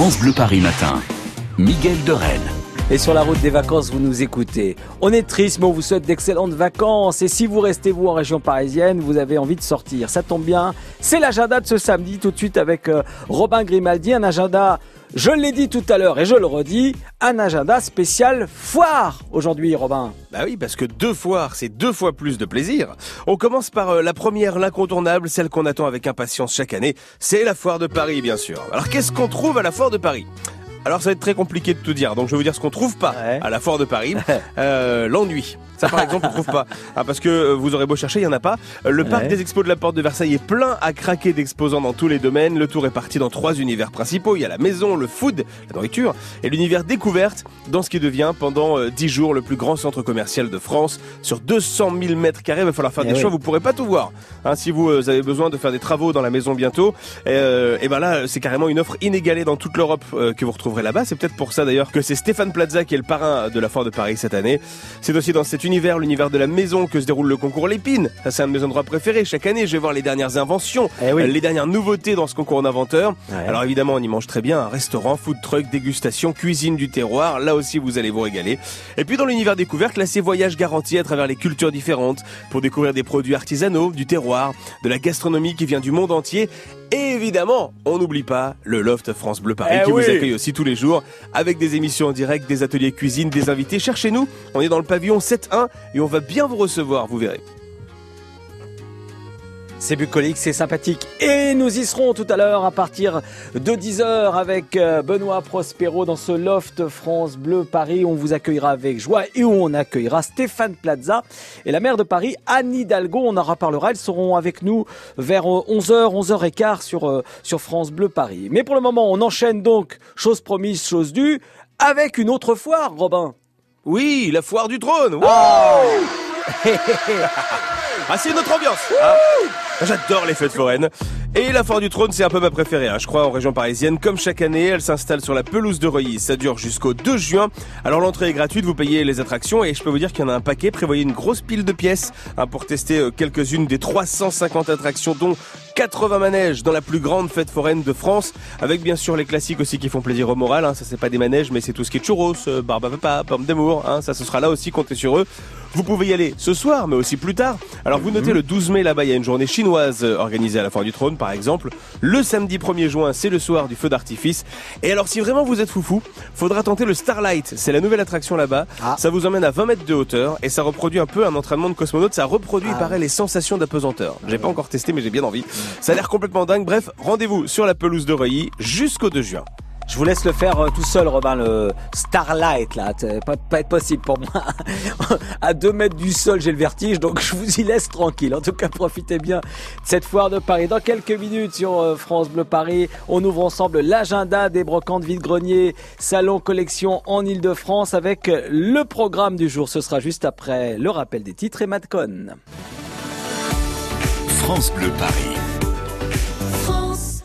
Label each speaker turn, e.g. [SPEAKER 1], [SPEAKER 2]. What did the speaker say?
[SPEAKER 1] France Bleu Paris Matin. Miguel de.
[SPEAKER 2] Et sur la route des vacances, vous nous écoutez. On est triste, mais on vous souhaite d'excellentes vacances. Et si vous restez, vous, en région parisienne, vous avez envie de sortir. Ça tombe bien. C'est l'agenda de ce samedi, tout de suite avec euh, Robin Grimaldi. Un agenda, je l'ai dit tout à l'heure et je le redis, un agenda spécial foire aujourd'hui, Robin.
[SPEAKER 3] Bah oui, parce que deux foires, c'est deux fois plus de plaisir. On commence par euh, la première, l'incontournable, celle qu'on attend avec impatience chaque année. C'est la foire de Paris, bien sûr. Alors qu'est-ce qu'on trouve à la foire de Paris? Alors ça va être très compliqué de tout dire, donc je vais vous dire ce qu'on trouve pas
[SPEAKER 2] Ouais.
[SPEAKER 3] à la foire de Paris. Euh, L'ennui. Ça par exemple on trouve pas. Ah, parce que euh, vous aurez beau chercher, il y en a pas. Euh, Le parc
[SPEAKER 2] Ouais.
[SPEAKER 3] des expos de la porte de Versailles est plein à craquer d'exposants dans tous les domaines. Le tour est parti dans trois univers principaux. Il y a la maison, le food, la nourriture, et l'univers découverte dans ce qui devient pendant euh, 10 jours le plus grand centre commercial de France. Sur 200 000 mètres carrés, il va falloir faire
[SPEAKER 2] Eh
[SPEAKER 3] des
[SPEAKER 2] oui.
[SPEAKER 3] choix. Vous pourrez pas tout voir. Hein, si vous avez besoin de faire des travaux dans la maison bientôt, euh, et ben là, c'est carrément une offre inégalée dans toute l'Europe euh, que vous retrouverez là-bas. C'est peut-être pour ça d'ailleurs que c'est Stéphane Plaza qui est le parrain de la foire de Paris cette année. C'est aussi dans cet univers, l'univers de la maison, que se déroule le concours Lépine. Ça, c'est un de mes endroits préférés. Chaque année, je vais voir les dernières inventions,
[SPEAKER 2] Eh oui.
[SPEAKER 3] euh, les dernières nouveautés dans ce concours d'inventeurs.
[SPEAKER 2] Ouais.
[SPEAKER 3] Alors évidemment, on y mange très bien. Un restaurant, food truck, dégustation, cuisine du terroir. Là aussi, vous allez vous régaler. Et puis dans l'univers découverte, là, c'est voyage garanti à travers les cultures différentes pour découvrir des produits artisanaux, du terroir, de la gastronomie qui vient du monde entier. Et évidemment, on n'oublie pas le Loft France Bleu Paris
[SPEAKER 2] Eh
[SPEAKER 3] qui
[SPEAKER 2] oui.
[SPEAKER 3] vous accueille aussi tous les jours avec des émissions en direct, des ateliers cuisine, des invités. Cherchez-nous, on est dans le pavillon 7-1 et on va bien vous recevoir, vous verrez.
[SPEAKER 2] C'est bucolique, c'est sympathique. Et nous y serons tout à l'heure à partir de 10h avec euh, Benoît Prospero dans ce loft France Bleu Paris. On vous accueillera avec joie et où on accueillera Stéphane Plaza et la maire de Paris, Anne Hidalgo. On en reparlera. Elles seront avec nous vers euh, 11h, 11h15 sur, euh, sur France Bleu Paris. Mais pour le moment, on enchaîne donc, chose promise, chose due, avec une autre foire, Robin.
[SPEAKER 3] Oui, la foire du trône Wouh Ah, c'est notre ambiance hein. J'adore les fêtes foraines. Et la foire du trône, c'est un peu ma préférée, hein, je crois, en région parisienne. Comme chaque année, elle s'installe sur la pelouse de Reuilly. Ça dure jusqu'au 2 juin. Alors l'entrée est gratuite, vous payez les attractions et je peux vous dire qu'il y en a un paquet. Prévoyez une grosse pile de pièces hein, pour tester euh, quelques-unes des 350 attractions, dont 80 manèges dans la plus grande fête foraine de France, avec bien sûr les classiques aussi qui font plaisir au moral. Hein. Ça c'est pas des manèges, mais c'est tout ce qui est churros, euh, barbe à papa, pomme d'amour. Hein. Ça ce sera là aussi, comptez sur eux. Vous pouvez y aller ce soir, mais aussi plus tard. Alors vous notez le 12 mai là-bas, il y a une journée chinoise euh, organisée à la Foire du Trône, par exemple. Le samedi 1er juin, c'est le soir du feu d'artifice. Et alors si vraiment vous êtes foufou, faudra tenter le Starlight. C'est la nouvelle attraction là-bas.
[SPEAKER 2] Ah.
[SPEAKER 3] Ça vous emmène à 20 mètres de hauteur et ça reproduit un peu un entraînement de cosmonaute. Ça reproduit, il
[SPEAKER 2] Ah.
[SPEAKER 3] paraît, les sensations d'apesanteur. J'ai pas encore testé, mais j'ai bien envie. Ça a l'air complètement dingue. Bref, rendez-vous sur la pelouse de Reuilly jusqu'au 2 juin.
[SPEAKER 2] Je vous laisse le faire euh, tout seul, Robin, le Starlight, là. Pas, pas être possible pour moi. à deux mètres du sol, j'ai le vertige, donc je vous y laisse tranquille. En tout cas, profitez bien de cette foire de Paris. Dans quelques minutes sur euh, France Bleu Paris, on ouvre ensemble l'agenda des brocantes vide-grenier, salon collection en Ile-de-France avec euh, le programme du jour. Ce sera juste après le rappel des titres et Madcon.
[SPEAKER 1] France Bleu Paris.
[SPEAKER 4] France